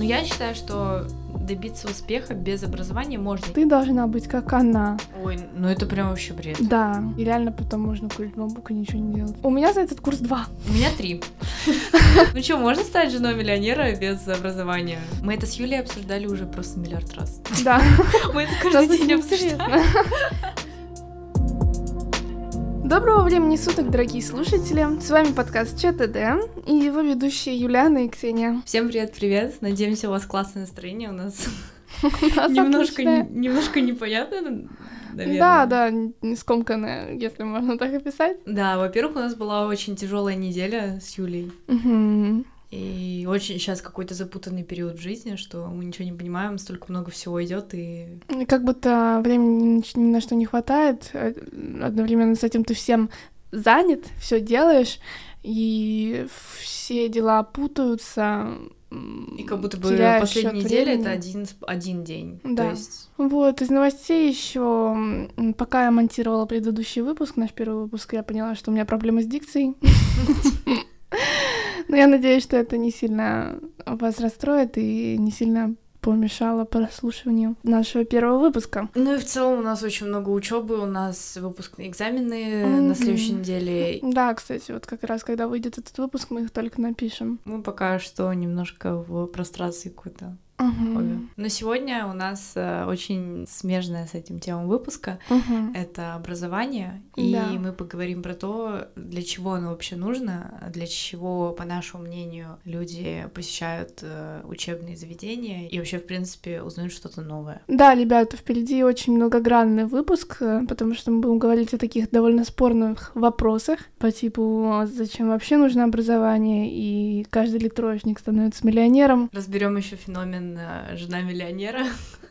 Но я считаю, что добиться успеха без образования можно. Ты должна быть как она. Ой, ну это прям вообще бред. Да, и реально потом можно курить бамбук и ничего не делать. У меня за этот курс два. У меня три. Ну что, можно стать женой миллионера без образования? Мы это с Юлей обсуждали уже просто миллиард раз. Да. Мы это каждый день обсуждаем. Доброго времени суток, дорогие слушатели! С вами подкаст ЧТД и его ведущие Юлиана и Ксения. Всем привет-привет! Надеемся, у вас классное настроение. У нас немножко, немножко непонятно, наверное. Да, да, не скомканная, если можно так описать. Да, во-первых, у нас была очень тяжелая неделя с Юлей. И очень сейчас какой-то запутанный период в жизни, что мы ничего не понимаем, столько много всего идет, и Как будто времени ни на что не хватает. э, Одновременно с этим ты всем занят, все делаешь, и все дела путаются. И как будто бы последняя неделя это один, один день. Да. То есть Вот, из новостей еще, пока я монтировала предыдущий выпуск, наш первый выпуск, я поняла, что у меня проблемы с дикцией. Но я надеюсь, что это не сильно вас расстроит и не сильно помешало прослушиванию нашего первого выпуска. Ну и в целом у нас очень много учебы, у нас выпускные экзамены Мгм. на следующей неделе. Да, кстати, вот как раз, когда выйдет этот выпуск, мы их только напишем. Мы пока что немножко в прострации какой-то. Мгм. обе. Но сегодня у нас э, очень смежная с этим тема выпуска. Мгм. Это образование, и Да. мы поговорим про то, для чего оно вообще нужно, для чего, по нашему мнению, люди посещают э, учебные заведения и вообще, в принципе, узнают что-то новое. Да, ребята, впереди очень многогранный выпуск, э, потому что мы будем говорить о таких довольно спорных вопросах по типу а зачем вообще нужно образование, и каждый ли троечник становится миллионером. Разберем еще феномен э, жена миллионера.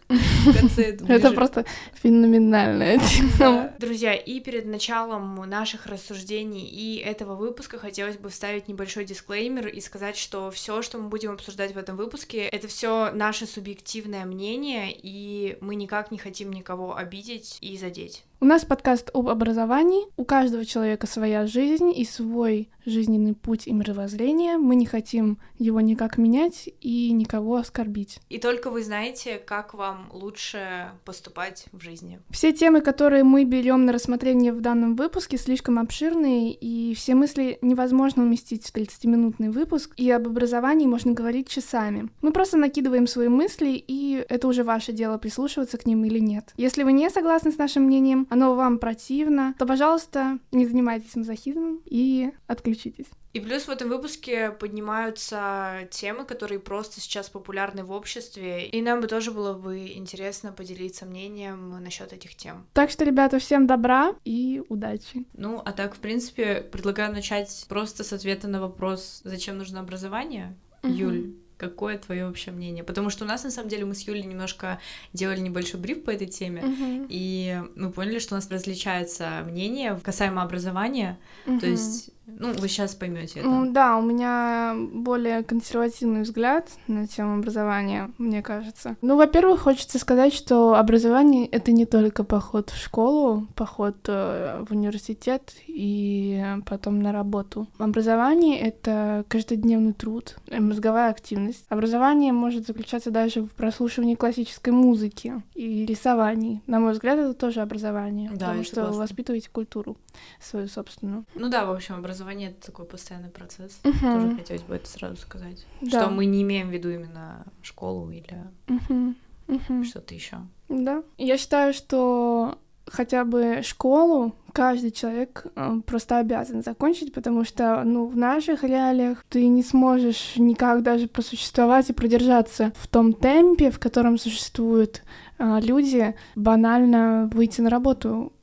Это просто феноменальная тема. Друзья, и перед началом наших рассуждений и этого выпуска хотелось бы вставить небольшой дисклеймер и сказать, что все, что мы будем обсуждать в этом выпуске, это все наше субъективное мнение, и мы никак не хотим никого обидеть и задеть. У нас подкаст об образовании. У каждого человека своя жизнь и свой жизненный путь и мировоззрение. Мы не хотим его никак менять и никого оскорбить. И только вы знаете, как вам лучше поступать в жизни. Все темы, которые мы берем на рассмотрение в данном выпуске, слишком обширные, и все мысли невозможно уместить в 30-минутный выпуск, и об образовании можно говорить часами. Мы просто накидываем свои мысли, и это уже ваше дело прислушиваться к ним или нет. Если вы не согласны с нашим мнением, оно вам противно, то, пожалуйста, не занимайтесь мазохизмом и отключитесь. И плюс в этом выпуске поднимаются темы, которые просто сейчас популярны в обществе, и нам бы тоже было бы интересно поделиться мнением насчет этих тем. Так что, ребята, всем добра и удачи. Ну, а так, в принципе, предлагаю начать просто с ответа на вопрос, зачем нужно образование? Мгм. Юль, какое твое вообще мнение? Потому что у нас, на самом деле, мы с Юлей немножко делали небольшой бриф по этой теме, Мгм. и мы поняли, что у нас различается мнение касаемо образования. То Мгм. есть, ну, вы сейчас поймете это. Да, у меня более консервативный взгляд на тему образования, мне кажется. Ну, во-первых, хочется сказать, что образование — это не только поход в школу, поход э, в университет и потом на работу. Образование — это каждодневный труд, э, мозговая активность. Образование может заключаться даже в прослушивании классической музыки и рисовании. На мой взгляд, это тоже образование, Да, потому что согласна. воспитываете культуру свою собственную. Ну да, в общем, образование это такой постоянный процесс. Мгм. Тоже хотелось бы это сразу сказать. Да. Что мы не имеем в виду именно школу или Мгм. Мгм. что-то еще. Да. Я считаю, что хотя бы школу каждый человек э, просто обязан закончить, потому что, ну, в наших реалиях ты не сможешь никак даже просуществовать и продержаться в том темпе, в котором существуют э, люди, банально выйти на работу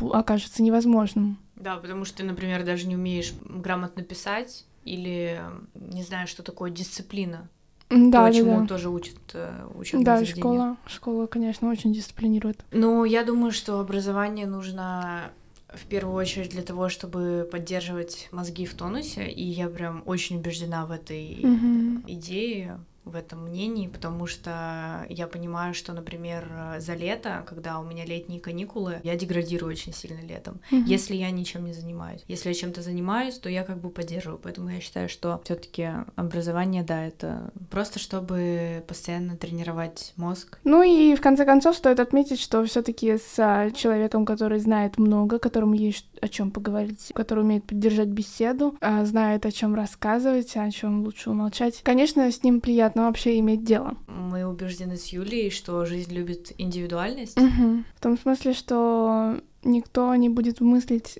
окажется невозможным. Да, потому что ты, например, даже не умеешь грамотно писать или не знаешь, что такое дисциплина. Да, то, да, чему да. тоже учат э, учебные Да, заведения. школа, школа, конечно, очень дисциплинирует. Ну, я думаю, что образование нужно в первую очередь для того, чтобы поддерживать мозги в тонусе, и я прям очень убеждена в этой Мгм. идее. В этом мнении, потому что я понимаю, что, например, за лето, когда у меня летние каникулы, я деградирую очень сильно летом, Мгм. если я ничем не занимаюсь. Если я чем-то занимаюсь, то я как бы поддерживаю. Поэтому я считаю, что все таки образование, да, это просто чтобы постоянно тренировать мозг. Ну и в конце концов стоит отметить, что все-таки с а, человеком, который знает много, которому есть о чем поговорить, который умеет поддержать беседу, а, знает о чем рассказывать, о чем лучше умолчать. Конечно, с ним приятно вообще иметь дело. Мы убеждены с Юлей, что жизнь любит индивидуальность. Мгм. В том смысле, что никто не будет мыслить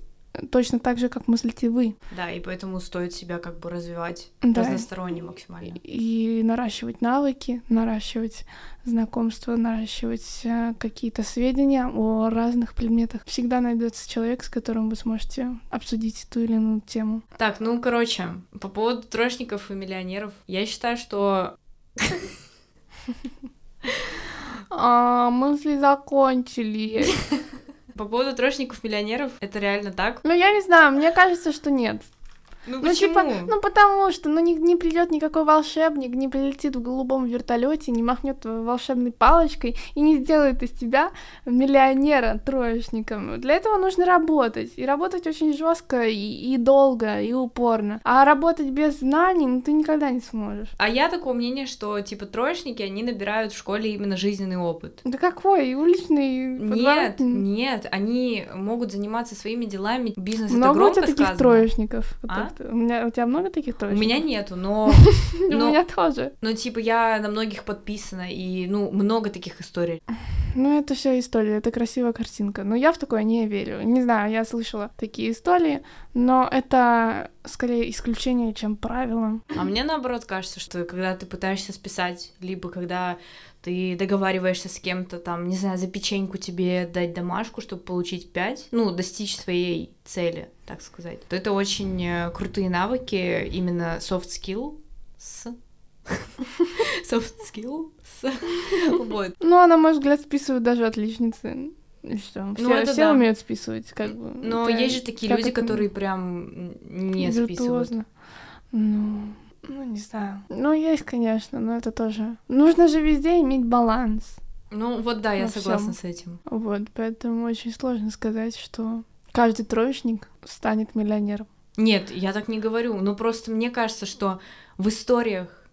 точно так же, как мыслите вы. Да, и поэтому стоит себя как бы развивать Да. разносторонне максимально. И наращивать навыки, наращивать знакомства, наращивать э, какие-то сведения о разных предметах. Всегда найдется человек, с которым вы сможете обсудить ту или иную тему. Так, ну, короче, по поводу троечников и миллионеров, я считаю, что... А, мысли закончили. По поводу троечников-миллионеров, это реально так? Ну, я не знаю, мне кажется, что нет. Ну, Ну, почему? типа, ну потому что, ну, не, не придет никакой волшебник, не прилетит в голубом вертолете, не махнет волшебной палочкой и не сделает из тебя миллионера троечником. Для этого нужно работать. И работать очень жестко и, и долго, и упорно. А работать без знаний, ну, ты никогда не сможешь. А я такого мнения, что, типа, троечники, они набирают в школе именно жизненный опыт. Да какой? Уличный? Нет, нет, они могут заниматься своими делами. Бизнес это Много у громко тебя таких сказано. троечников? А? У, меня, у тебя много таких У троечников? меня нету, но, У меня тоже. но, типа, я на многих подписана, и, ну, много таких историй. Ну, это все история, это красивая картинка. Но я в такое не верю. Не знаю, я слышала такие истории, но это скорее исключение, чем правило. А мне, наоборот, кажется, что когда ты пытаешься списать, либо когда ты договариваешься с кем-то, там, не знаю, за печеньку тебе дать домашку, чтобы получить 5, ну, достичь своей цели, так сказать, то это очень э, крутые навыки, именно soft skill, с... soft skill, с... вот. Ну, а на мой взгляд, списывают даже отличницы. И что? Все, Ну, это все да. умеют списывать, как бы. Но Это есть же такие люди, это которые прям не списывают. виртуозно. Ну, ну, не знаю. Ну, есть, конечно, но это тоже... Нужно же везде иметь баланс. Ну, вот да, я Во согласна всем. с этим. Вот, поэтому очень сложно сказать, что каждый троечник станет миллионером. Нет, я так не говорю. Ну просто мне кажется, что в историях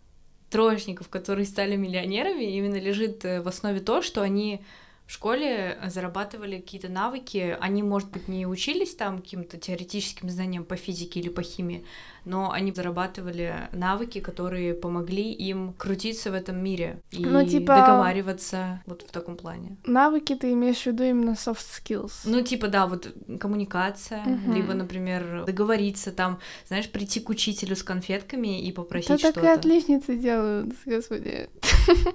троечников, которые стали миллионерами, именно лежит э, в основе то, что они в школе зарабатывали какие-то навыки. Они, может быть, не учились там каким-то теоретическим знаниям по физике или по химии, но они зарабатывали навыки, которые помогли им крутиться в этом мире и Ну, типа- договариваться вот в таком плане. Навыки ты имеешь в виду именно soft skills. Ну, типа, да, вот коммуникация, Мгм. либо, например, договориться там, знаешь, прийти к учителю с конфетками и попросить Это так и что-то. отличницы делают, господи.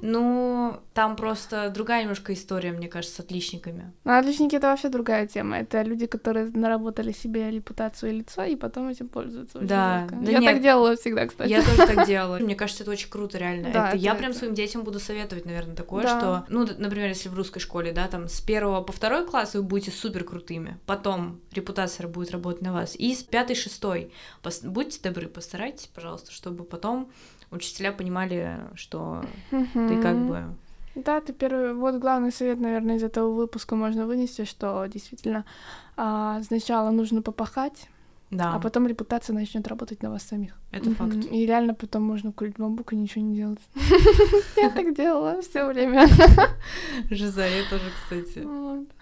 Ну, там просто другая немножко история, мне кажется, с отличниками. Ну, отличники — это вообще другая тема. Это люди, которые наработали себе репутацию и лицо, и потом этим пользуются. очень Да, да Я нет. так делала всегда, кстати. Я тоже так делала. Мне кажется, это очень круто, реально. Да, Это я это- прям это- своим детям буду советовать, наверное, такое, Да. что, ну, например, если в русской школе, да, там с первого по второй класс вы будете супер крутыми, потом репутация будет работать на вас, и с пятый, шестой пос- будьте добры, постарайтесь, пожалуйста, чтобы потом учителя понимали, что ты как бы Да, ты первый... Вот главный совет, наверное, из этого выпуска можно вынести, что действительно а, сначала нужно попахать, да, а потом репутация начнет работать на вас самих. Это факт. И реально потом можно курить бамбук и ничего не делать. Я так делала все время. Жиза, я тоже, кстати.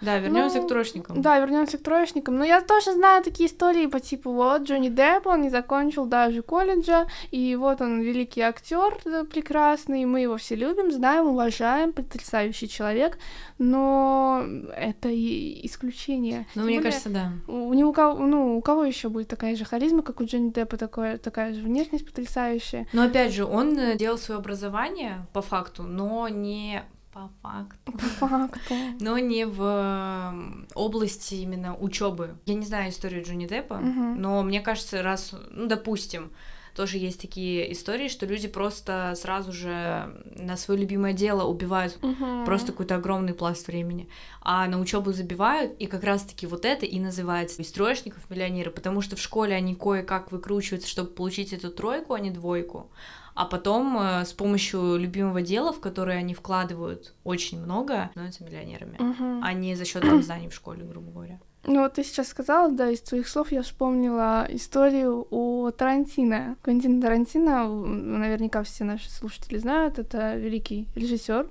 Да, вернемся Ну, к троечникам. Да, вернемся к троечникам. Но я тоже знаю такие истории по типу вот Джонни Депп, он не закончил даже колледжа, и вот он великий актер прекрасный, мы его все любим, знаем, уважаем, потрясающий человек, но это исключение. Ну, мне кажется, да. у, кого, ну, у кого еще будет такая же харизма, как у Джонни Деппа, такое, такая же внешность потрясающая. Но опять же, он э, делал свое образование по факту, но не по факту. По факту. Но не в м, области именно учебы. Я не знаю историю Джонни Деппа, Мгм. но мне кажется, раз, ну, допустим, тоже есть такие истории, что люди просто сразу же на свое любимое дело убивают Мгм. просто какой-то огромный пласт времени, а на учебу забивают, и как раз-таки вот это и называется из троечников миллионеры, потому что в школе они кое-как выкручиваются, чтобы получить эту тройку, а не двойку, а потом э, с помощью любимого дела, в которое они вкладывают очень много, становятся миллионерами, Мгм. а не за счет знаний в школе, грубо говоря. Ну вот ты сейчас сказала, да, из твоих слов я вспомнила историю о Тарантино. Квентин Тарантино, наверняка все наши слушатели знают, это великий режиссер,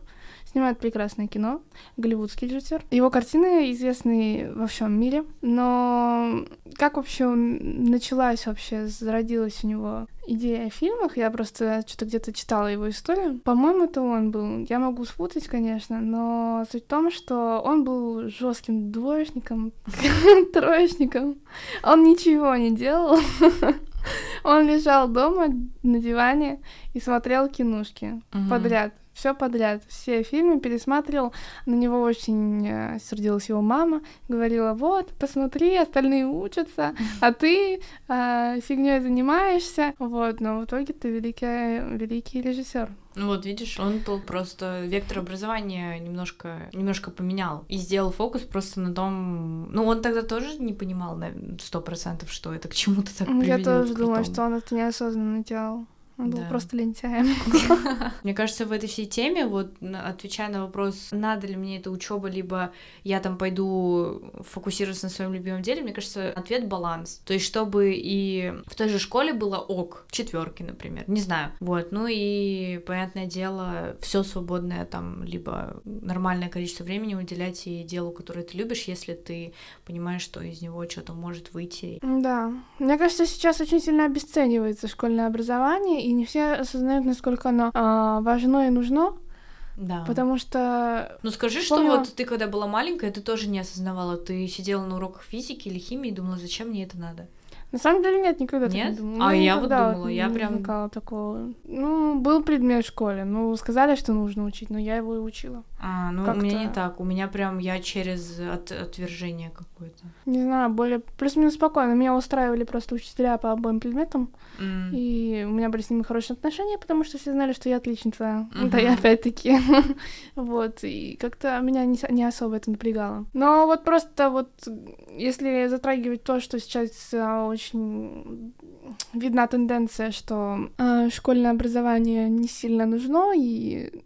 снимает прекрасное кино, голливудский режиссер. Его картины известны во всем мире, но как вообще началась вообще, зародилась у него идея о фильмах, я просто что-то где-то читала его историю. По-моему, это он был. Я могу спутать, конечно, но суть в том, что он был жестким двоечником, троечником. Он ничего не делал. Он лежал дома на диване и смотрел кинушки подряд. Все подряд, все фильмы пересматривал. На него очень э, сердилась его мама, говорила: вот, посмотри, остальные учатся, а ты фигней занимаешься. Вот, но в итоге ты великий, великий режиссер. Ну вот, видишь, он был просто вектор образования немножко, немножко поменял и сделал фокус просто на том... Ну, он тогда тоже не понимал на сто процентов, что это к чему-то так Я тоже думаю, что он это неосознанно делал. Он был Да. просто лентяем. Мне кажется, в этой всей теме, вот отвечая на вопрос, надо ли мне эта учеба, либо я там пойду фокусироваться на своем любимом деле, мне кажется, ответ баланс. То есть, чтобы и в той же школе было ок, четверки, например, не знаю. Вот, ну и, понятное дело, все свободное там, либо нормальное количество времени уделять и делу, которое ты любишь, если ты понимаешь, что из него что-то может выйти. Да. Мне кажется, сейчас очень сильно обесценивается школьное образование, и не все осознают, насколько оно а, важно и нужно, Да. потому что Ну скажи, что Вспомнила. вот ты когда была маленькая, ты тоже не осознавала, ты сидела на уроках физики или химии и думала, зачем мне это надо? На самом деле нет, никогда так Нет? не думала. А Ну, я вот думала, я не прям- возникало такого. Ну, был предмет в школе, ну, сказали, что нужно учить, но я его и учила. А, ну у меня не так, у меня прям я через от- отвержение какое-то. Не знаю, более плюс-минус спокойно. Меня устраивали просто учителя по обоим предметам, М. и у меня были с ними хорошие отношения, потому что все знали, что я отличница. Мгм. Да, и опять-таки. Вот, и как-то меня не, не особо это напрягало. Но вот просто вот, если затрагивать то, что сейчас а, очень видна тенденция, что а, школьное образование не сильно нужно, и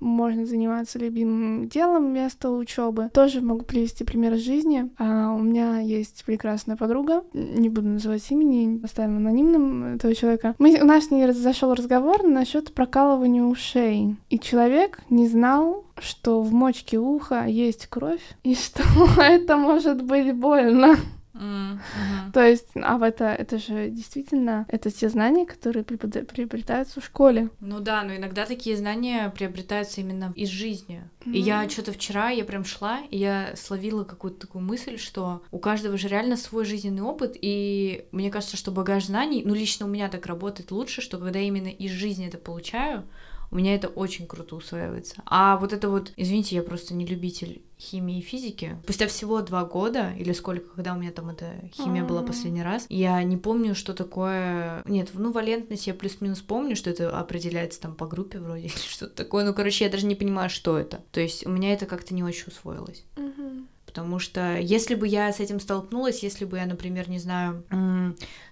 можно заниматься любимым делом вместо учебы. Тоже могу привести пример из жизни. А, у меня есть прекрасная подруга, не буду называть имени, оставим анонимным этого человека. Мы, у нас с ней зашел разговор насчет прокалывания ушей. И человек не знал, что в мочке уха есть кровь, и что это может быть больно. То есть, а в это, это же действительно, это те знания, которые приобретаются в школе. Ну да, но иногда такие знания приобретаются именно из жизни. И я что-то вчера, я прям шла, и я словила какую-то такую мысль, что у каждого же реально свой жизненный опыт, и мне кажется, что багаж знаний, ну лично у меня так работает лучше, что когда именно из жизни это получаю, у меня это очень круто усваивается. А вот это вот, извините, я просто не любитель химии и физики. Спустя всего два года, или сколько, когда у меня там эта химия была Мгм. последний раз, я не помню, что такое... Нет, ну, валентность я плюс-минус помню, что это определяется там по группе вроде, или что-то такое. Ну, короче, я даже не понимаю, что это. То есть у меня это как-то не очень усвоилось. Потому что если бы я с этим столкнулась, если бы я, например, не знаю,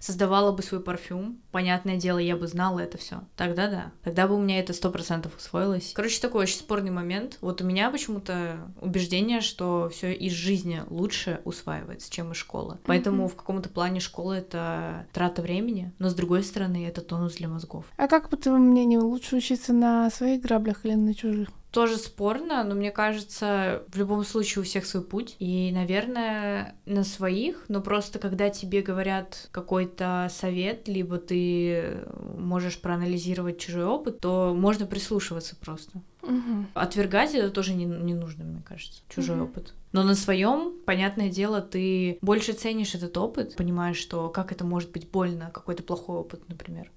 создавала бы свой парфюм, понятное дело, я бы знала это все. Тогда да. Тогда бы у меня это сто процентов усвоилось. Короче, такой очень спорный момент. Вот у меня почему-то убеждение, что все из жизни лучше усваивается, чем из школы. Поэтому в каком-то плане школа это трата времени, но с другой стороны, это тонус для мозгов. А как, по твоему мнению, лучше учиться на своих граблях или на чужих? Тоже спорно, но мне кажется, в любом случае у всех свой путь. И, наверное, на своих, но просто когда тебе говорят какой-то совет, либо ты можешь проанализировать чужой опыт, то можно прислушиваться просто. Мгм. Отвергать это тоже не, не нужно, мне кажется, чужой Мгм. опыт. Но на своем, понятное дело, ты больше ценишь этот опыт, понимаешь, что как это может быть больно, какой-то плохой опыт, например.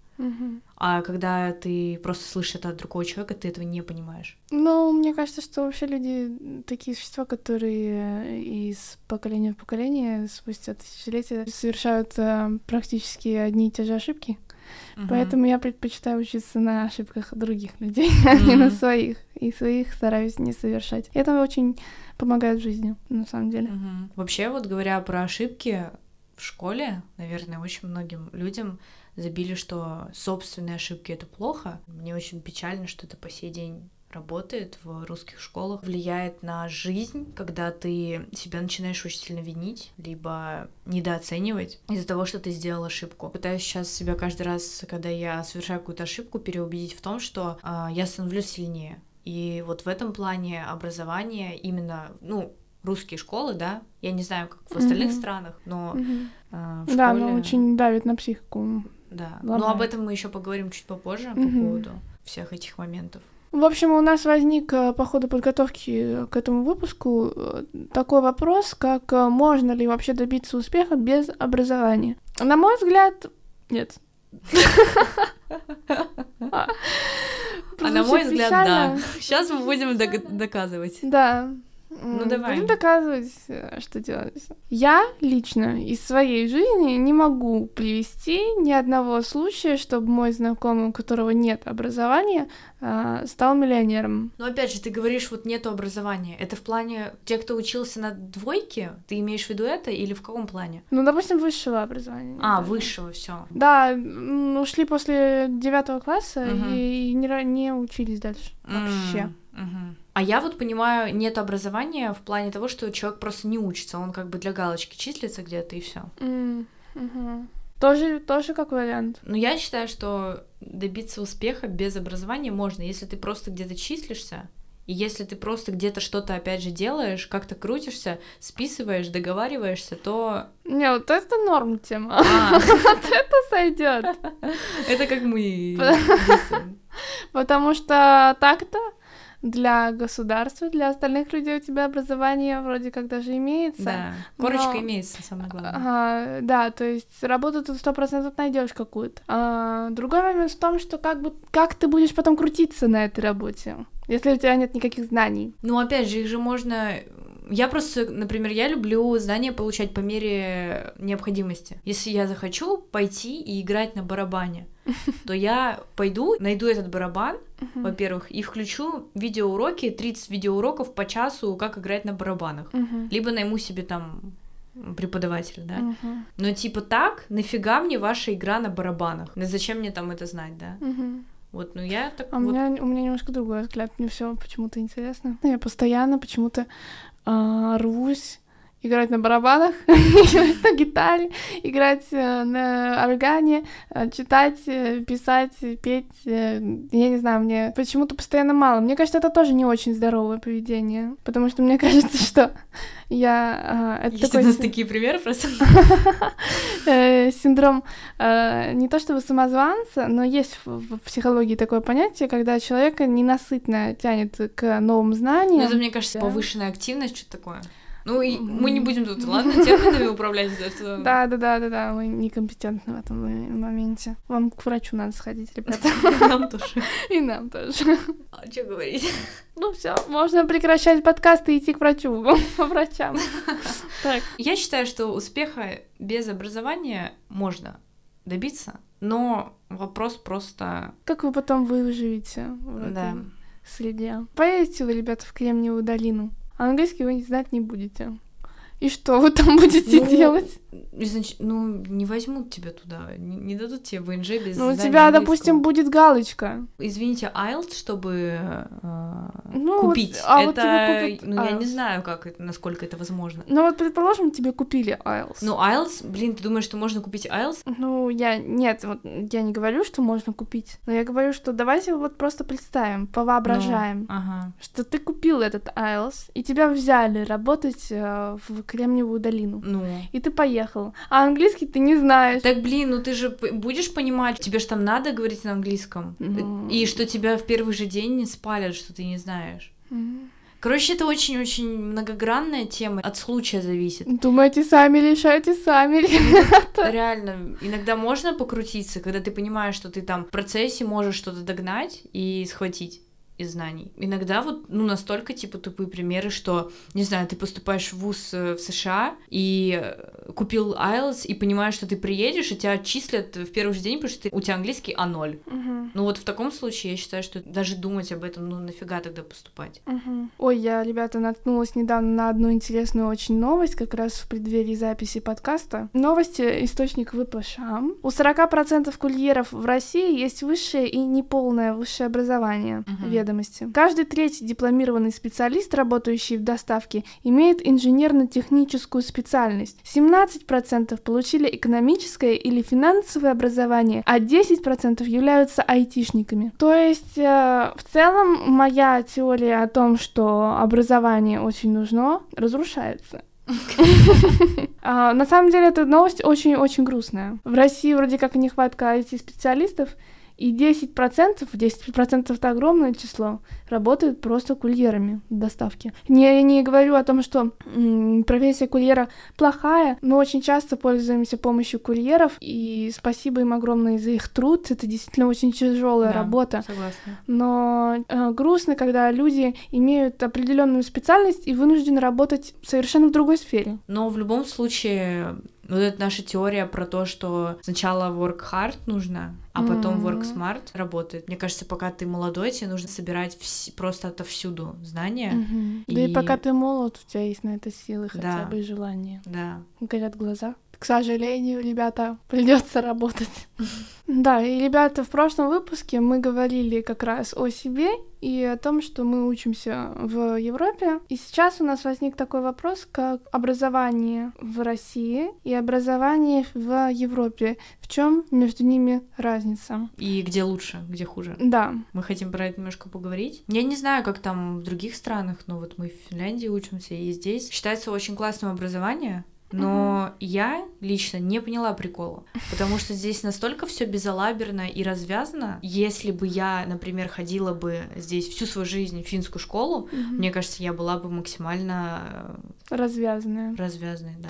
А когда ты просто слышишь это от другого человека, ты этого не понимаешь. Ну, мне кажется, что вообще люди такие существа, которые из поколения в поколение, спустя тысячелетия, совершают э, практически одни и те же ошибки. Угу. Поэтому я предпочитаю учиться на ошибках других людей, а не на своих. И своих стараюсь не совершать. Это очень помогает в жизни, на самом деле. Угу. Вообще, вот говоря про ошибки в школе, наверное, очень многим людям забили, что собственные ошибки это плохо. Мне очень печально, что это по сей день работает в русских школах, влияет на жизнь, когда ты себя начинаешь очень сильно винить, либо недооценивать из-за того, что ты сделал ошибку. Пытаюсь сейчас себя каждый раз, когда я совершаю какую-то ошибку, переубедить в том, что э, я становлюсь сильнее. И вот в этом плане образование именно, ну, русские школы, да, я не знаю, как в остальных mm-hmm. странах, но mm-hmm. э, в школе... Да, но очень давит на психику. Да, Ломает. но об этом мы еще поговорим чуть попозже mm-hmm. по поводу всех этих моментов. В общем, у нас возник э, по ходу подготовки к этому выпуску э, такой вопрос, как э, можно ли вообще добиться успеха без образования. На мой взгляд, нет. А на мой взгляд, да. Сейчас мы будем доказывать. Да. Ну давай. Будем доказывать, э, что делать. Я лично из своей жизни не могу привести ни одного случая, чтобы мой знакомый, у которого нет образования, э, стал миллионером. Но опять же, ты говоришь, вот нету образования. Это в плане те, кто учился на двойке? Ты имеешь в виду это или в каком плане? Ну, допустим, высшего образования. А, высшего, все. Да, ушли после девятого класса угу. и не, не учились дальше вообще. Угу. А я вот понимаю, нет образования в плане того, что человек просто не учится, он как бы для галочки числится где-то и все. Mm, угу. Тоже, тоже как вариант. Но я считаю, что добиться успеха без образования можно, если ты просто где-то числишься, и если ты просто где-то что-то опять же делаешь, как-то крутишься, списываешь, договариваешься, то... Не, вот это норм тема. А. Вот это сойдет. Это как мы. Потому что так-то для государства, для остальных людей у тебя образование вроде как даже имеется. Да, корочка но... имеется, самое главное. А, да, то есть работу ты сто процентов найдешь какую-то. А, другой момент в том, что как бы как ты будешь потом крутиться на этой работе, если у тебя нет никаких знаний. Ну, опять же, их же можно я просто, например, я люблю знания получать по мере необходимости. Если я захочу пойти и играть на барабане, то я пойду, найду этот барабан, uh-huh. во-первых, и включу видеоуроки, 30 видеоуроков по часу, как играть на барабанах. Uh-huh. Либо найму себе там преподавателя, да. Uh-huh. Но типа так, нафига мне ваша игра на барабанах? Ну зачем мне там это знать, да? Uh-huh. Вот, ну я так. А вот... у меня у меня немножко другой взгляд, мне все почему-то интересно. Я постоянно почему-то а, рвусь играть на барабанах, играть на гитаре, играть э, на органе, э, читать, э, писать, петь. Я не знаю, мне почему-то постоянно мало. Мне кажется, это тоже не очень здоровое поведение, потому что мне кажется, что я... Это Есть такой... у нас такие примеры просто. Синдром не то чтобы самозванца, но есть в психологии такое понятие, когда человека ненасытно тянет к новым знаниям. Ну, это, мне кажется, повышенная активность, что-то такое. Ну, и мы не будем тут, ладно, терминами управлять. Да, да, да, да, да, мы некомпетентны в этом моменте. Вам к врачу надо сходить, ребята. Нам тоже. И нам тоже. А что говорить? Ну все, можно прекращать подкаст и идти к врачу, по врачам. Так. Я считаю, что успеха без образования можно добиться, но вопрос просто... Как вы потом выживете в этой среде? Поедете вы, ребята, в Кремниевую долину? А английский вы знать не будете. И что вы там будете ну, делать? Значит, ну, не возьмут тебя туда, не, не дадут тебе ВНЖ без Ну, у тебя, допустим, будет галочка. Извините, IELTS, чтобы э, ну, купить. Вот, а это, вот тебе купят ну, IELTS. я не знаю, как это, насколько это возможно. Ну, вот, предположим, тебе купили IELTS. Ну, IELTS, блин, ты думаешь, что можно купить IELTS? Ну, я, нет, вот, я не говорю, что можно купить, но я говорю, что давайте вот просто представим, повоображаем, ну, ага. что ты купил этот IELTS, и тебя взяли работать э, в Кремниевую долину. Ну. И ты поехал. А английский ты не знаешь. Так, блин, ну ты же будешь понимать, тебе же там надо говорить на английском. Ну... И что тебя в первый же день не спалят, что ты не знаешь. Mm. Короче, это очень-очень многогранная тема, от случая зависит. Думайте сами, решайте сами. Реально, иногда можно покрутиться, когда ты понимаешь, что ты там в процессе можешь что-то догнать и схватить из знаний. Иногда вот, ну, настолько, типа, тупые примеры, что, не знаю, ты поступаешь в ВУЗ э, в США и э, купил IELTS и понимаешь, что ты приедешь, и тебя отчислят в первый же день, потому что ты, у тебя английский А0. Угу. Ну вот в таком случае я считаю, что даже думать об этом, ну нафига тогда поступать? Угу. Ой, я, ребята, наткнулась недавно на одну интересную очень новость, как раз в преддверии записи подкаста. Новости источник ВПШ. У 40% курьеров в России есть высшее и неполное высшее образование. Мгм. Ведомости. Каждый третий дипломированный специалист, работающий в доставке, имеет инженерно-техническую специальность. 17% получили экономическое или финансовое образование, а 10% являются айтишниками. То есть, э, в целом, моя теория о том, что образование очень нужно, разрушается. А, На самом деле, эта новость очень-очень грустная. В России вроде как нехватка IT-специалистов, и 10%, 10% это огромное число, работают просто курьерами в доставке. Не, я не говорю о том, что м, профессия курьера плохая. Мы очень часто пользуемся помощью курьеров, и спасибо им огромное за их труд. Это действительно очень тяжелая Да. работа. Согласна. Но э, грустно, когда люди имеют определенную специальность и вынуждены работать совершенно в другой сфере. Но в любом случае, вот эта наша теория про то, что сначала work hard нужно, а потом work smart работает. Мне кажется, пока ты молодой, тебе нужно собирать вс- просто отовсюду знания. Да и И- пока ты молод, у тебя есть на это силы хотя Да. бы и желание. Да. Горят глаза. К сожалению, ребята, придется работать. Да, и ребята, в прошлом выпуске мы говорили как раз о себе и о том, что мы учимся в Европе. И сейчас у нас возник такой вопрос, как образование в России и образование в Европе. В чем между ними разница? И где лучше, где хуже. Да, Мы хотим про это немножко поговорить. Я не знаю, как там в других странах, но вот мы в Финляндии учимся, и здесь считается очень классным образование. Но я лично не поняла прикола, потому что здесь настолько все безалаберно и развязано. Если бы я, например, ходила бы здесь всю свою жизнь в финскую школу, Мгм. мне кажется, я была бы максимально э, развязной, да.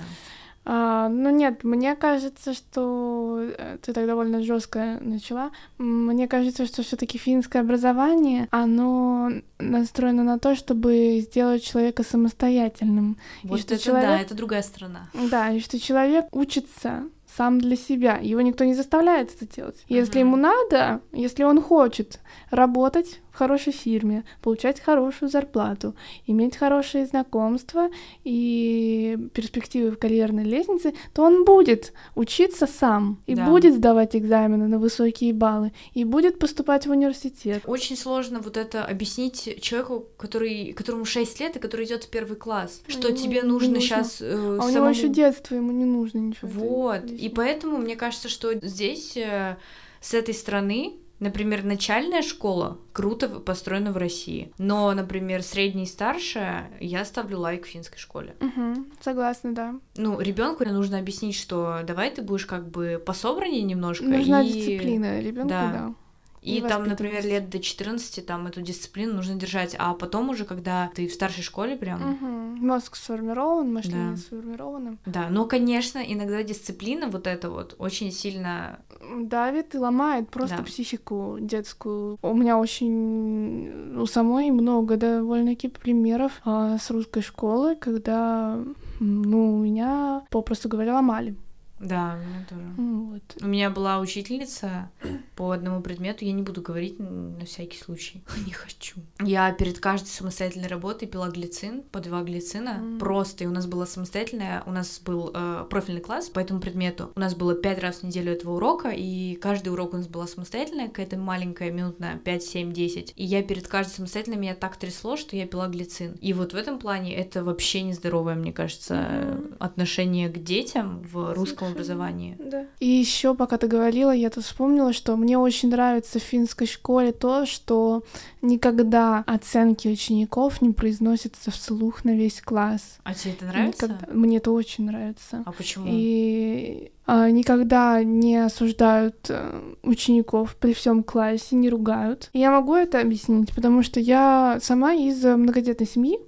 А, ну нет, мне кажется, что э, ты так довольно жестко начала. Мне кажется, что все-таки финское образование, оно настроено на то, чтобы сделать человека самостоятельным. Вот что это да, человек- это другая сторона. Да, и что человек учится сам для себя. Его никто не заставляет это делать. Если Мгм. ему надо, если он хочет работать в хорошей фирме, получать хорошую зарплату, иметь хорошие знакомства и перспективы в карьерной лестнице, то он будет учиться сам и Да. будет сдавать экзамены на высокие баллы и будет поступать в университет. Очень сложно вот это объяснить человеку, который, которому 6 лет и который идет в первый класс, что ему тебе нужно нужно. сейчас А у него еще детство, ему не нужно ничего. Вот. И поэтому мне кажется, что здесь э, с этой стороны, например, начальная школа круто в- построена в России. Но, например, средняя и старшая, я ставлю лайк финской школе. Мгм, согласна, да. Ну, ребенку нужно объяснить, что давай ты будешь как бы пособраннее немножко. Нужна и... дисциплина ребенку, да. да. И И там, например, лет до 14 там эту дисциплину нужно держать, а потом уже, когда ты в старшей школе прям... Мгм. Мозг сформирован, мышление Да. сформировано. Да, но, конечно, иногда дисциплина вот эта вот очень сильно... Давит и ломает просто Да. психику детскую. У меня очень у самой много довольно-таки примеров а, с русской школы, когда ну, меня, попросту говоря, ломали. Да, у меня тоже. Вот. У меня была учительница по одному предмету, я не буду говорить на всякий случай, не хочу. Я перед каждой самостоятельной работой пила глицин, по два глицина, М. просто, и у нас была самостоятельная, у нас был э, профильный класс по этому предмету, у нас было пять раз в неделю этого урока, и каждый урок у нас была самостоятельная, какая-то маленькая, минут на 5, 7, 10, и я перед каждой самостоятельной меня так трясло, что я пила глицин. И вот в этом плане это вообще нездоровое, мне кажется, Мгм. отношение к детям в русском. Образовании. Да. И еще, пока ты говорила, я тут вспомнила, что мне очень нравится в финской школе то, что никогда оценки учеников не произносятся вслух на весь класс. А тебе это нравится? Никогда- Мне это очень нравится. А почему? И никогда не осуждают э, учеников при всем классе, не ругают. И я могу это объяснить, потому что я сама из многодетной семьи,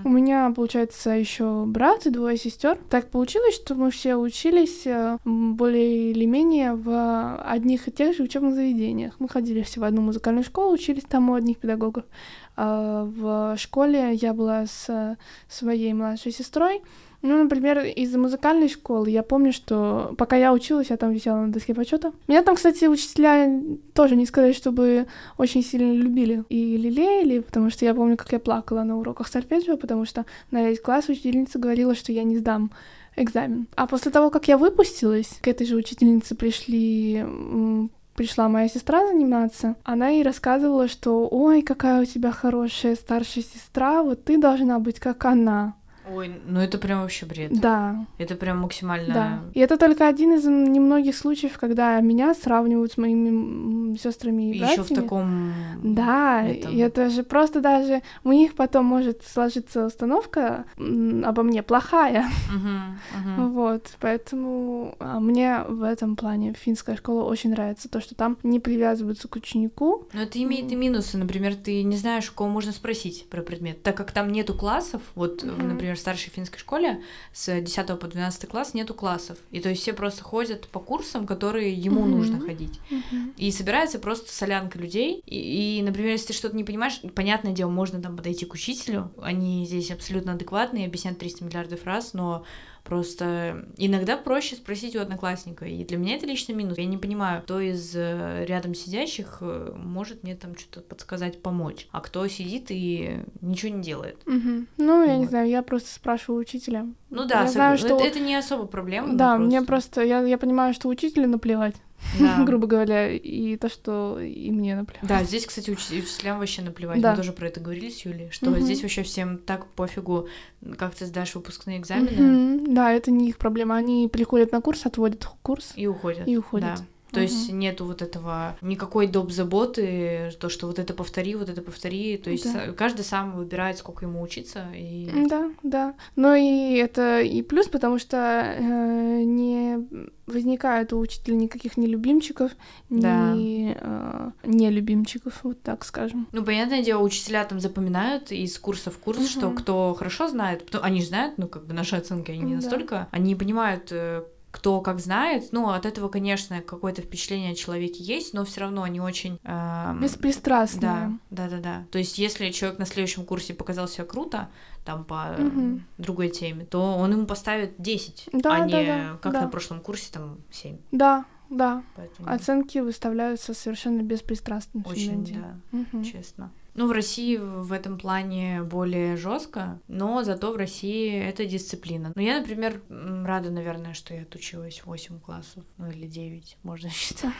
Мгм. У меня, получается, еще брат и двое сестер. Так получилось, что мы все учились э, более или менее в одних и тех же учебных заведениях. Мы ходили все в одну музыкальную школу, учились там у одних педагогов. А в школе я была с своей младшей сестрой. Ну, например, из музыкальной школы я помню, что пока я училась, я там висела на доске почета. Меня там, кстати, учителя тоже не сказать, чтобы очень сильно любили и лелеяли, потому что я помню, как я плакала на уроках сольфеджио, потому что на весь класс учительница говорила, что я не сдам экзамен. А после того, как я выпустилась, к этой же учительнице пришли пришла моя сестра заниматься, она ей рассказывала, что «Ой, какая у тебя хорошая старшая сестра, вот ты должна быть как она». Ой, ну это прям вообще бред. Да. Это прям максимально. Да. И это только один из немногих случаев, когда меня сравнивают с моими сестрами и братьями. Еще в таком. Да. Этом... И это же просто даже у них потом может сложиться установка обо мне плохая. Uh-huh, uh-huh. Вот. Поэтому а, мне в этом плане финская школа очень нравится то, что там не привязываются к ученику. Но это имеет и минусы. Например, ты не знаешь, у кого можно спросить про предмет, так как там нету классов. Вот, uh-huh. например, старшей финской школе с 10 по 12 класс нету классов. И то есть все просто ходят по курсам, которые ему mm-hmm. нужно ходить. Mm-hmm. И собирается просто солянка людей. И, и, например, если ты что-то не понимаешь, понятное дело, можно там подойти к учителю. Они здесь абсолютно адекватные, объяснят 300 миллиардов раз, но Просто иногда проще спросить у одноклассника. И для меня это лично минус. Я не понимаю, кто из э, рядом сидящих э, может мне там что-то подсказать, помочь, а кто сидит и ничего не делает. Угу. Ну, я вот. не знаю, я просто спрашиваю учителя. Ну да, я знаю, что... это, это не особо проблема. Да, просто... мне просто, я, я понимаю, что учителю наплевать. Да. грубо говоря, и то, что и мне наплевать. Да, здесь, кстати, уч- учителям вообще наплевать. Да. Мы тоже про это говорили с Юлей, что угу. здесь вообще всем так пофигу, как ты сдашь выпускные экзамены. Угу. Да, это не их проблема. Они приходят на курс, отводят курс. И уходят. И уходят. Да. То угу. есть нету вот этого никакой доп. заботы, то, что вот это повтори, вот это повтори. То есть да. каждый сам выбирает, сколько ему учиться. И... Да, да. Но и это и плюс, потому что э, не возникает у учителя никаких нелюбимчиков, да. ни э, нелюбимчиков, вот так скажем. Ну, понятное дело, учителя там запоминают из курса в курс, угу. что кто хорошо знает, они же знают, ну, как бы наши оценки, они не да. настолько, они понимают, э, кто как знает. Ну, от этого, конечно, какое-то впечатление о человеке есть, но все равно они очень... Э, Беспристрастные. Да, да, да, да. То есть, если человек на следующем курсе показал себя круто, там по угу. другой теме, то он ему поставит 10, да, а не да, как да. на прошлом курсе там 7. Да, да. Поэтому... Оценки выставляются совершенно беспристрастно. Очень, да, угу. честно. Ну, в России в этом плане более жестко, но зато в России это дисциплина. Ну, я, например, рада, наверное, что я отучилась 8 классов, ну или 9, можно считать.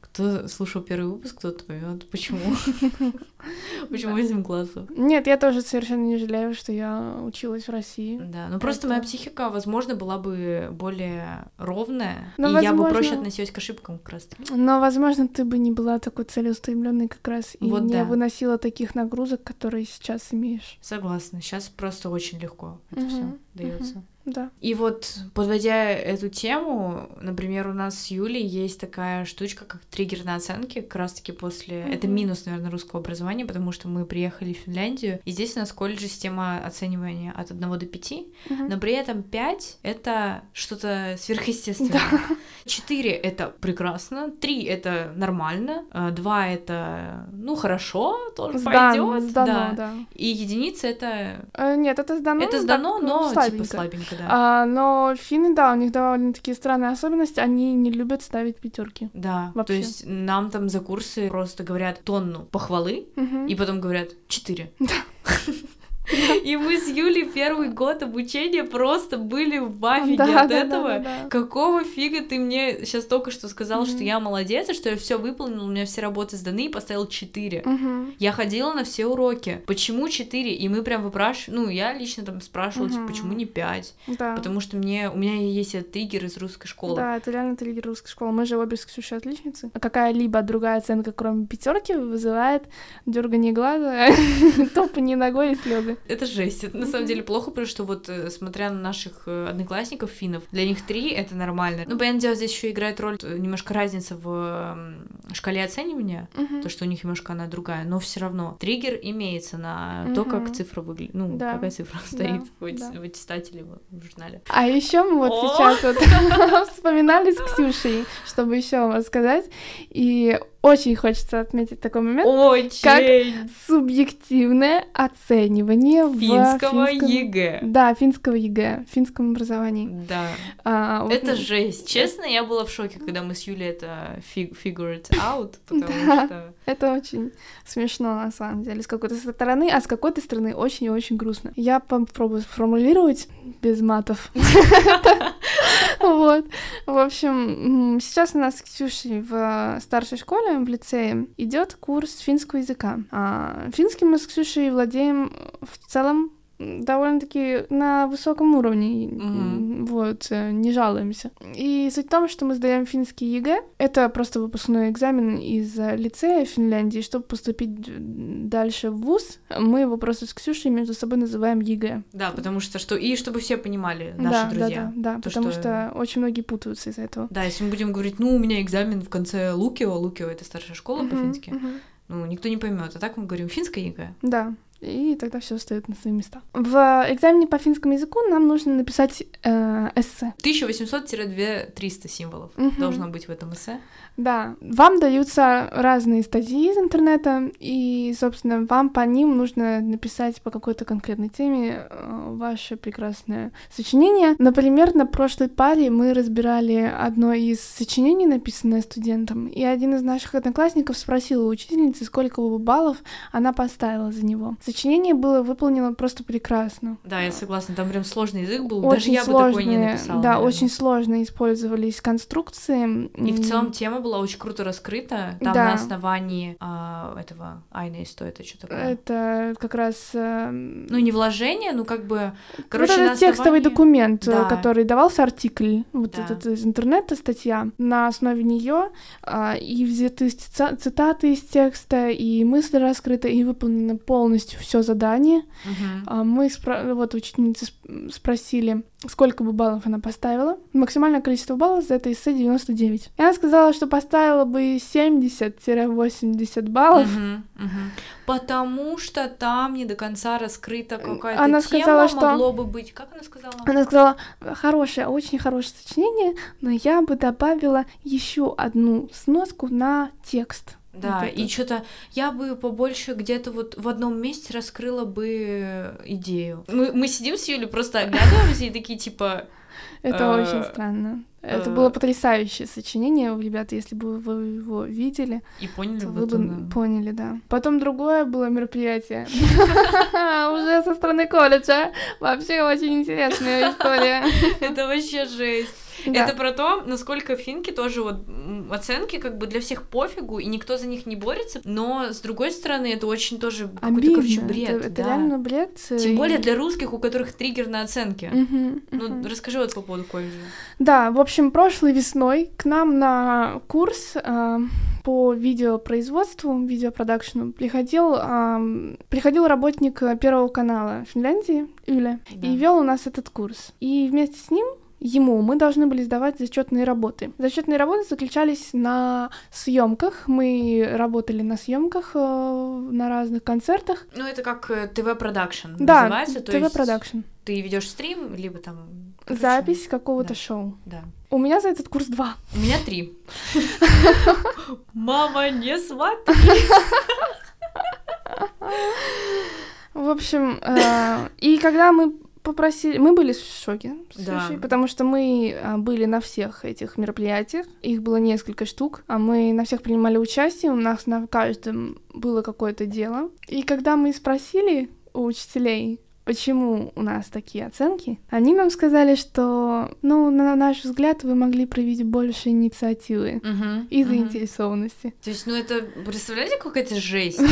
Кто слушал первый выпуск, тот поймет, почему. Почему 8 классов? Нет, я тоже совершенно не жалею, что я училась в России. Да, ну просто моя психика, возможно, была бы более ровная, и я бы проще относилась к ошибкам как раз. Но, возможно, ты бы не была такой целеустремленной как раз и не выносила таких нагрузок, которые сейчас имеешь. Согласна. Сейчас просто очень легко это все дается. Да. И вот, подводя эту тему, например, у нас с Юлей есть такая штучка, как триггер на оценки, как раз-таки после... Mm-hmm. Это минус, наверное, русского образования, потому что мы приехали в Финляндию, и здесь у нас в колледже система оценивания от 1 до 5, mm-hmm. но при этом 5 — это что-то сверхъестественное. Да. 4 — это прекрасно, 3 — это нормально, 2 — это, ну, хорошо, тоже пойдет. Сдано, да. да. И единица — это... Э, нет, это сдано. Это сдано, так, но слабенько. типа слабенько да. А, но финны, да, у них довольно такие странные особенности, они не любят ставить пятерки. Да, вообще. то есть нам там за курсы просто говорят тонну похвалы, угу. и потом говорят четыре. Да. И мы с Юлей первый год обучения просто были в афиге да, от да, этого. Да. Какого фига ты мне сейчас только что сказал, mm-hmm. что я молодец, и что я все выполнил, у меня все работы сданы и поставил 4. Mm-hmm. Я ходила на все уроки. Почему 4? И мы прям выпрашивали, ну, я лично там спрашивала, mm-hmm. типа, почему не 5? Да. Потому что мне, у меня есть этот триггер из русской школы. Да, это реально триггер русской школы. Мы же обе с Ксюшей отличницы. А какая-либо другая оценка, кроме пятерки, вызывает дергание глаза, топание ногой и слезы. Это жесть. Это на самом деле плохо, потому что вот, э, смотря на наших э, одноклассников финнов, для них три это нормально. Ну, понятное дело, здесь еще играет роль э, немножко разница в шкале оценивания, то, что у них немножко она другая, но все равно триггер имеется на то, как цифра выглядит, ну, да. какая цифра стоит да. в, да. в аттестате в журнале. А еще мы вот сейчас вот вспоминали с Ксюшей, чтобы еще вам рассказать, и очень хочется отметить такой момент, очень. как субъективное оценивание финского в финском... ЕГЭ. Да, финского ЕГЭ, в финском образовании. Да. А, вот... Это жесть. Честно, я была в шоке, когда мы с Юлей это figured out, потому да, что... Это очень смешно, на самом деле, с какой-то стороны, а с какой-то стороны очень и очень грустно. Я попробую сформулировать без матов. Вот. В общем, сейчас у нас с Ксюшей в старшей школе, в лицее, идет курс финского языка. А финским мы с Ксюшей владеем в целом довольно-таки на высоком уровне, mm-hmm. вот, э, не жалуемся. И суть в том, что мы сдаем финский ЕГЭ, это просто выпускной экзамен из лицея Финляндии, чтобы поступить дальше в ВУЗ, мы его просто с Ксюшей между собой называем ЕГЭ. Да, потому что, что и чтобы все понимали, наши да, друзья. Да, да, да, то, потому что... что очень многие путаются из-за этого. Да, если мы будем говорить, ну, у меня экзамен в конце Lukio, Lukio — это старшая школа mm-hmm, по-фински, mm-hmm. ну, никто не поймет, а так мы говорим финское ЕГЭ. Да, и тогда все встает на свои места. В экзамене по финскому языку нам нужно написать э, эссе. 1800-2300 символов угу. должно быть в этом эссе. Да, вам даются разные статьи из интернета, и, собственно, вам по ним нужно написать по какой-то конкретной теме э, ваше прекрасное сочинение. Например, на прошлой паре мы разбирали одно из сочинений, написанное студентом, и один из наших одноклассников спросил у учительницы, сколько баллов она поставила за него. Сочинение было выполнено просто прекрасно. Да, я согласна, там прям сложный язык был, очень даже я сложные, бы такой не написала. Да, наверное. очень сложно использовались конструкции. И в целом тема была очень круто раскрыта, там да. на основании а, этого Айна что это что такое? Это как раз... А... Ну, не вложение, ну, как бы... Короче, вот это основании... текстовый документ, да. который давался артикль, вот да. этот из интернета статья. На основе нее а, и взяты цитаты из текста, и мысли раскрыты, и выполнено полностью все задание. Uh-huh. Мы спро... вот ученицы спросили, сколько бы баллов она поставила. Максимальное количество баллов за это эссе 99. И она сказала, что поставила бы 70-80 баллов. Uh-huh, uh-huh. Потому что там не до конца раскрыта какая-то она тема, сказала, что... могло бы быть. Как она сказала? Она сказала, хорошее, очень хорошее сочинение, но я бы добавила еще одну сноску на текст. Да, вот и что-то я бы побольше где-то вот в одном месте раскрыла бы идею. Мы, мы сидим с Юлей, просто оглядываемся и такие типа... Это э, очень странно. Это э, было потрясающее сочинение, ребята, если бы вы его видели. И поняли бы, бы поняли, да. Потом другое было мероприятие. Уже со стороны колледжа. Вообще очень интересная история. Это вообще жесть. Да. Это про то, насколько финки тоже вот оценки как бы для всех пофигу, и никто за них не борется, но с другой стороны это очень тоже какой-то, короче, бред. Это, это да. реально бред. Тем более для русских, у которых триггер на оценки. Угу, ну, расскажи вот по поводу колледжа. Да, в общем, прошлой весной к нам на курс э, по видеопроизводству, видеопродакшну приходил, э, приходил работник Первого канала Финляндии, Юля, да. и вел у нас этот курс. И вместе с ним ему мы должны были сдавать зачетные работы. Зачетные работы заключались на съемках. Мы работали на съемках э, на разных концертах. Ну, это как э, ТВ-продакшн да, называется. ТВ-продакшн. Ты ведешь стрим, либо там... Короче, Запись какого-то да. шоу. Да. У меня за этот курс два. У меня три. Мама, не смотри! В общем, э, и когда мы попросили... Мы были в шоке с да. Сушей, потому что мы а, были на всех этих мероприятиях. Их было несколько штук, а мы на всех принимали участие, у нас на каждом было какое-то дело. И когда мы спросили у учителей, почему у нас такие оценки, они нам сказали, что, ну, на наш взгляд, вы могли проявить больше инициативы uh-huh, и заинтересованности. Uh-huh. То есть, ну это, представляете, какая-то жесть?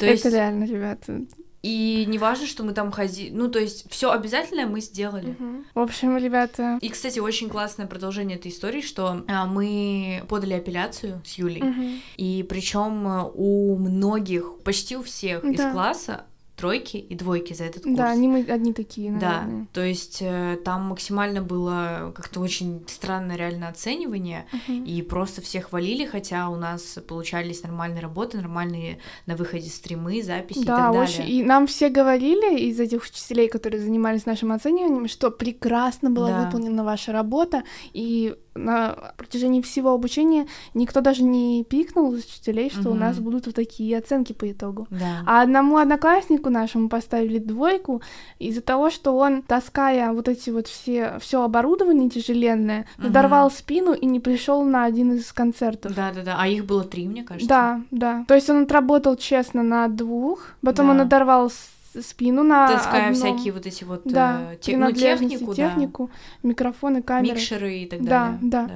Это реально, ребята. И не важно, что мы там ходили. Ну, то есть, все обязательное мы сделали. Угу. В общем, ребята. И, кстати, очень классное продолжение этой истории, что а, мы подали апелляцию с Юлей. Угу. И причем у многих, почти у всех да. из класса тройки и двойки за этот курс. Да, не мы одни такие, наверное. Да, то есть э, там максимально было как-то очень странное реально оценивание, Мгм. и просто всех хвалили, хотя у нас получались нормальные работы, нормальные на выходе стримы, записи и Да, так далее. очень. И нам все говорили из этих учителей, которые занимались нашим оцениванием, что прекрасно была Да. выполнена ваша работа, и на протяжении всего обучения никто даже не пикнул из учителей, что у Мгм. нас будут вот такие оценки по итогу. Да. А одному однокласснику нашему поставили двойку из-за того, что он, таская вот эти вот все, все оборудование тяжеленное, Мгм. надорвал спину и не пришел на один из концертов. Да, да, да. А их было три, мне кажется. Да, да. То есть он отработал честно на двух, потом он Да. надорвал с- спину на Таская одном. всякие вот эти вот да, э, те- ну, технику, технику, микрофоны, да, камеры. микшеры и так Да, далее. да.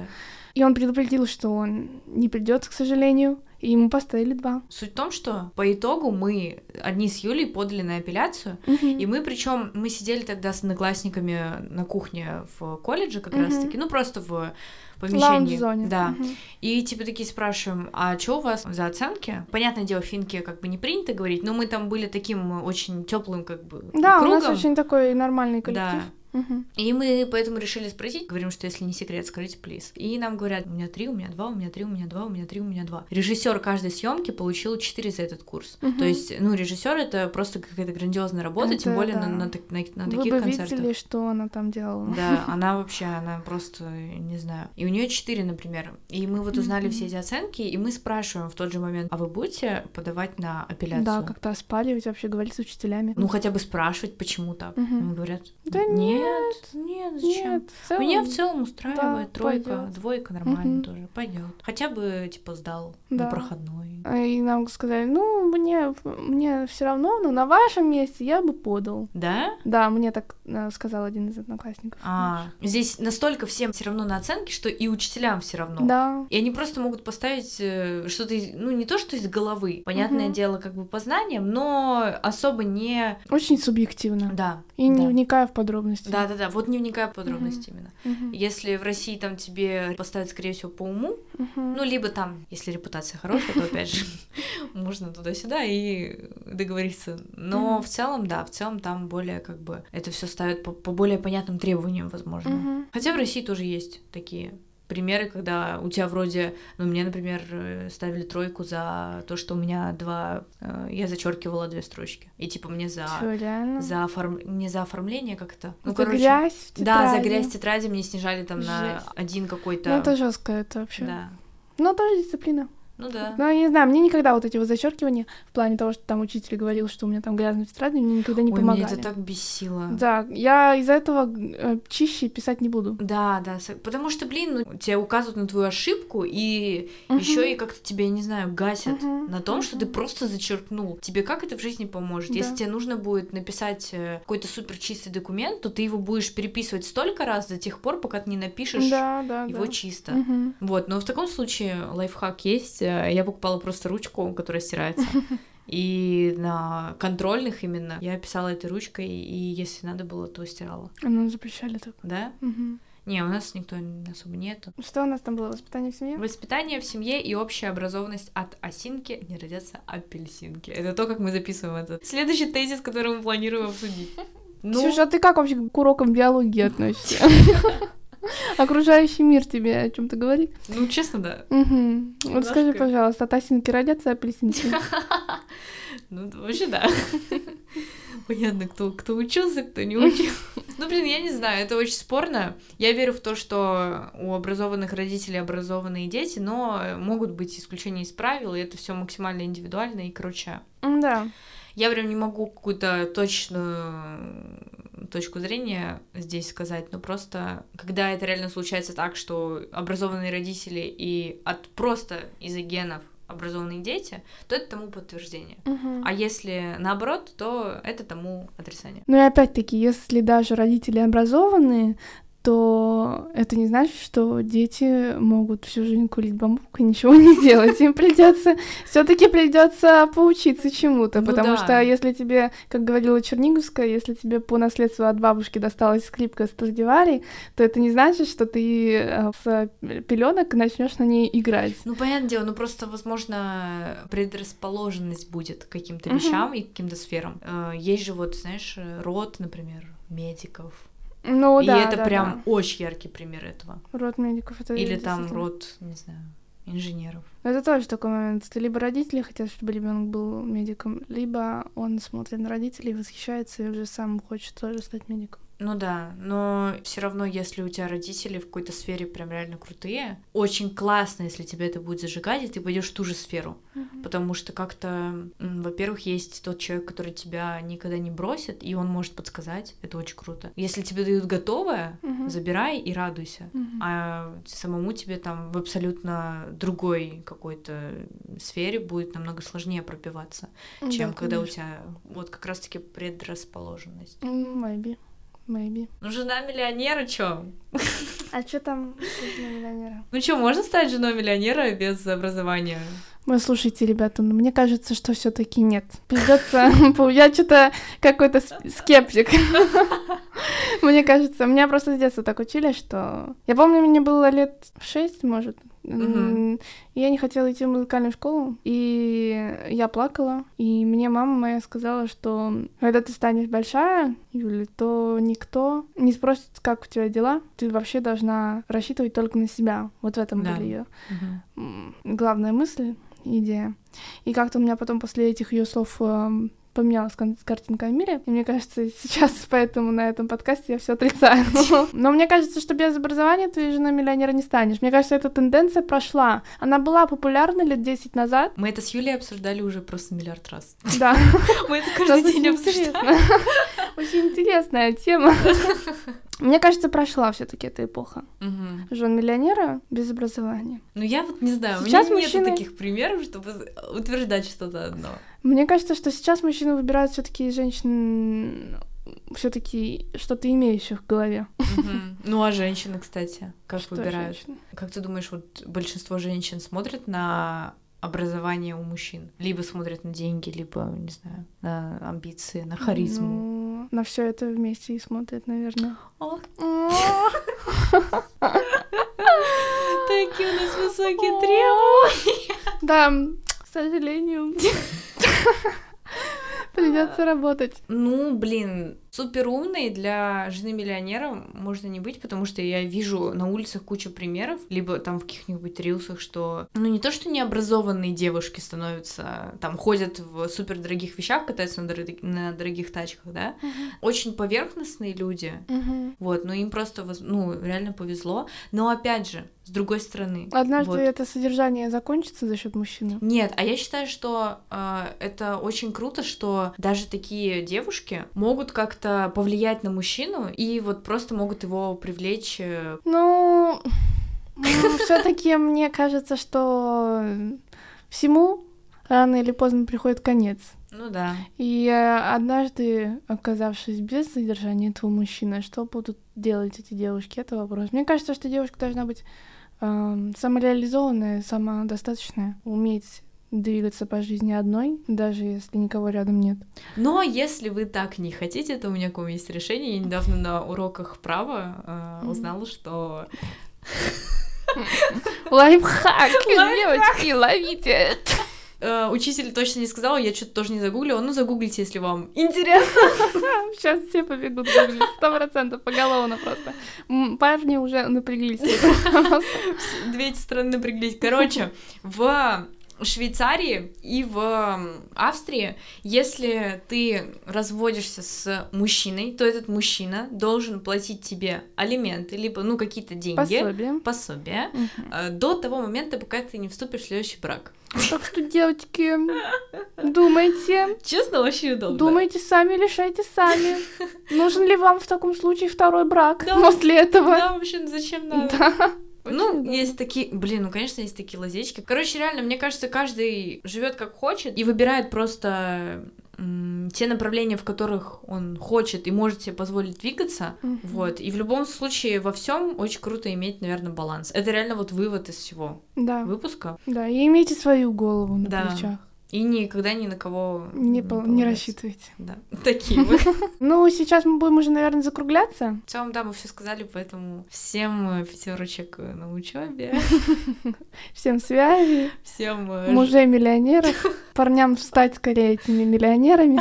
И он предупредил, что он не придет, к сожалению, и ему поставили два. Суть в том, что по итогу мы одни с Юлей подали на апелляцию, И мы, причем, мы сидели тогда с одноклассниками на кухне в колледже как Мгм. раз-таки, ну просто в помещении. Лаунж-зоне. Да. Мгм. И типа такие спрашиваем, а что у вас за оценки? Понятное дело, в финке как бы не принято говорить, но мы там были таким очень теплым как бы Да, кругом. у нас очень такой нормальный коллектив. Да. Мгм. И мы поэтому решили спросить, говорим, что если не секрет, скажите, плиз. И нам говорят, у меня три, у меня два, у меня три, у меня два, у меня три, у меня два. Режиссер каждой съемки получил четыре за этот курс. Мгм. То есть, ну, режиссер это просто какая-то грандиозная работа, тем Это более на, да. на так- на- на Вы таких бы концертах. видели, что она там делала. Да, она вообще, она просто, не знаю. И у нее четыре, например. И мы вот узнали Мгм. все эти оценки, и мы спрашиваем в тот же момент, а вы будете подавать на апелляцию? Да, как-то оспаривать, вообще говорить с учителями. Ну, хотя бы спрашивать, почему так. Мгм. Они говорят, Да нет, нет, зачем? Нет, в целом, Меня в целом устраивает да, тройка, пойдёт. двойка нормально Мгм. тоже, пойдет. Хотя бы типа сдал Да. на проходной. А, И нам сказали, ну, мне, мне все равно, но на вашем месте я бы подал. Да? Да, мне так э, сказал один из одноклассников. А, здесь настолько всем все равно на оценки, что и учителям все равно. Да. И они просто могут поставить э, что-то, из- ну не то, что из головы, понятное Мгм. дело, как бы по знаниям, но особо не... Очень субъективно. Да. И не да. вникая в подробности. Да, да, да, вот не вникая в подробности именно. Мгм. Если в России там тебе поставят, скорее всего, по уму, Мгм. ну, либо там, если репутация хорошая, то опять же можно туда-сюда и договориться. Но в целом, да, в целом там более как бы это все ставят по, по более понятным требованиям, возможно. Хотя в России тоже есть такие примеры, когда у тебя вроде, ну, мне, например, э, ставили тройку за то, что у меня два, э, я зачеркивала две строчки. И типа мне за, Чё, реально? за оформ... не за оформление как-то. Ну, За короче, грязь в да, за тетради. грязь тетради мне снижали там на Жесть. один какой-то. Ну, это жестко, это вообще. Да. Но тоже дисциплина. Ну да. Ну, я не знаю, мне никогда вот эти вот зачеркивания в плане того, что там учитель говорил, что у меня там грязные тетради, мне никогда не Ой, помогали. меня это так бесило. Да, я из-за этого э, чище писать не буду. Да, да, потому что, блин, ну, тебе указывают на твою ошибку и Мгм. еще и как-то тебя, я не знаю, гасят Мгм, на том, что ты просто зачеркнул. Тебе как это в жизни поможет? Если Да. тебе нужно будет написать э, какой-то супер чистый документ, то ты его будешь переписывать столько раз до тех пор, пока ты не напишешь Да, да, его да. чисто. Мгм. Вот, но в таком случае лайфхак есть. Э, Я покупала просто ручку, которая стирается. И на контрольных именно я писала этой ручкой, и если надо было, то стирала. А нам запрещали так. Да? Мгм. Не, у нас никто особо нету. Что у нас там было? Воспитание в семье? Воспитание в семье и общая образованность от осинки не родятся апельсинки. Это то, как мы записываем этот следующий тезис, который мы планируем обсудить. Ну, Ксюша, а ты как вообще к урокам биологии относишься? Окружающий мир тебе о чем-то говорит? ну, честно, да. Вот скажи, пожалуйста, от осинки родятся апельсинки? Ну, вообще, да. Понятно, кто, кто учился, кто не учился. Ну, блин, я не знаю, это очень спорно. Я верю в то, что у образованных родителей образованные дети, но могут быть исключения из правил, и это все максимально индивидуально, и, короче, Да. Я прям не могу какую-то точную точку зрения здесь сказать, но просто когда это реально случается так, что образованные родители и от просто из-за генов образованные дети, то это тому подтверждение. Мгм. А если наоборот, то это тому отрицание. Ну и опять-таки, если даже родители образованные, то это не значит, что дети могут всю жизнь курить бамбук и ничего не делать. Им придется все-таки придется поучиться чему-то, Ну потому да. что если тебе, как говорила Черниговская, если тебе по наследству от бабушки досталась скрипка Страдивари, то это не значит, что ты э, с пеленок начнешь на ней играть. Ну, понятное дело, ну просто, возможно, предрасположенность будет к каким-то вещам и к каким-то сферам. Э, Есть же вот, знаешь, э, род, например, медиков. Ну и да, это да, прям очень яркий пример этого. да. род медиков это Или там род, не знаю, инженеров. Это тоже такой момент. Это либо родители хотят, чтобы ребенок был медиком, либо он смотрит на родителей, восхищается и уже сам хочет тоже стать медиком. Ну да, но все равно, если у тебя родители в какой-то сфере прям реально крутые, очень классно, если тебе это будет зажигать, и ты пойдешь в ту же сферу. Потому что как-то, во-первых, есть тот человек, который тебя никогда не бросит, и он может подсказать. Это очень круто. Если тебе дают готовое, Мгм. забирай и радуйся. Мгм. А самому тебе там в абсолютно другой какой-то сфере будет намного сложнее пробиваться, Да, чем когда у тебя вот как раз-таки предрасположенность. Maybe. Maybe. Ну, жена миллионера, чё? А что там жизнью миллионера? Ну чё, можно стать женой миллионера без образования? Вы слушайте, ребята, но мне кажется, что все таки нет. Придется... Я что-то какой-то скептик. Мне кажется, меня просто с детства так учили, что... Я помню, мне было лет шесть, может, И я не хотела идти в музыкальную школу, и я плакала, и мне мама моя сказала, что когда ты станешь большая, Юля, то никто не спросит, как у тебя дела, ты вообще должна рассчитывать только на себя. Вот в этом Да. были ее м, главная мысль, идея. И как-то у меня потом после этих ее слов эм, поменялась картинка о мире. И мне кажется, сейчас поэтому на этом подкасте я все отрицаю. Но мне кажется, что без образования ты женой миллионера не станешь. Мне кажется, эта тенденция прошла. Она была популярна лет 10 назад. Мы это с Юлей обсуждали уже просто миллиард раз. Да. Мы это каждый день обсуждаем. Очень интересная тема. Мне кажется, прошла все-таки эта эпоха. Мгм. Жен миллионера без образования. Ну я вот не знаю, Сейчас у меня мужчины- нет таких примеров, чтобы утверждать что-то одно. Мне кажется, что сейчас мужчины выбирают все-таки женщин все-таки что-то имеющих в голове. Мгм. Ну а женщины, кстати, как Что выбирают? женщины? Как ты думаешь, вот большинство женщин смотрят на образование у мужчин? Либо смотрят на деньги, либо, не знаю, на амбиции, на харизму. Ну, на все это вместе и смотрят, наверное. Такие у нас высокие требования. Да, сожалению. Придется работать. Ну, блин, супер умной для жены миллионера можно не быть, потому что я вижу на улицах кучу примеров, либо там в каких-нибудь рилсах, что, ну, не то, что необразованные девушки становятся, там, ходят в супер дорогих вещах, катаются на, дорог- на дорогих тачках, да, очень поверхностные люди, Мгм. вот, ну, им просто, ну, реально повезло, но, опять же, с другой стороны... Однажды вот- это содержание закончится за счет мужчины. Нет, а я считаю, что э, это очень круто, что даже такие девушки могут как-то повлиять на мужчину и вот просто могут его привлечь. э, Ну, все-таки мне кажется, что всему рано или поздно приходит конец. Ну да. И э, однажды, оказавшись без содержания этого мужчины, что будут делать эти девушки? Это вопрос. Мне кажется, что девушка должна быть эм, самореализованная, самодостаточная, уметь двигаться по жизни одной, даже если никого рядом нет. Но если вы так не хотите, то у меня к вам есть решение. Я недавно на уроках права э, узнала, что Лайфхак, девочки, ловите! э, учитель точно не сказал, я что-то тоже не загуглила. Ну, загуглите, если вам интересно. Сейчас все побегут гуглить, сто процентов, поголовно просто. Парни уже напряглись. Две эти страны напряглись. Короче, в Швейцарии и в Австрии, если ты разводишься с мужчиной, то этот мужчина должен платить тебе алименты, либо, ну, какие-то деньги, Пособие. пособия, Мгм. э, до того момента, пока ты не вступишь в следующий брак. Так что, девочки, думайте, Честно, вообще удобно. думайте сами, решайте сами. Нужен ли вам в таком случае второй брак Да. после этого? Да, вообще, ну зачем надо? Да. Ну, Очень удобно. есть такие, блин, ну, конечно, есть такие лазечки. Короче, реально, мне кажется, каждый живет как хочет и выбирает просто те направления, в которых он хочет и может себе позволить двигаться, Мгм. вот. И в любом случае во всем очень круто иметь, наверное, баланс. Это реально вот вывод из всего Да, выпуска. да, и имейте свою голову на Да. плечах. И никогда ни на кого Не, пол- не рассчитывайте. Да, такие мы. Ну, сейчас мы будем уже, наверное, закругляться. В целом, да, мы все сказали, поэтому всем пятерочек на учебе, Всем связи, всем э, мужей миллионеров, парням стать скорее этими миллионерами.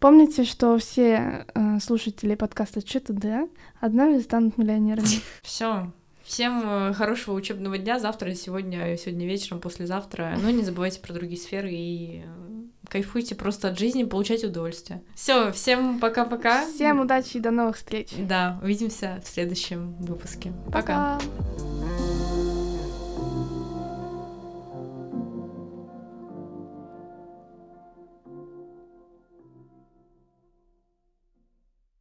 Помните, что все э, слушатели подкаста ЧТД однажды станут миллионерами. Все. Всем э, хорошего учебного дня. Завтра, сегодня, сегодня вечером, послезавтра. Но не забывайте про другие сферы и э, кайфуйте просто от жизни, получайте удовольствие. Все, всем пока-пока. Всем удачи и до новых встреч. Да, увидимся в следующем выпуске. Пока. Пока.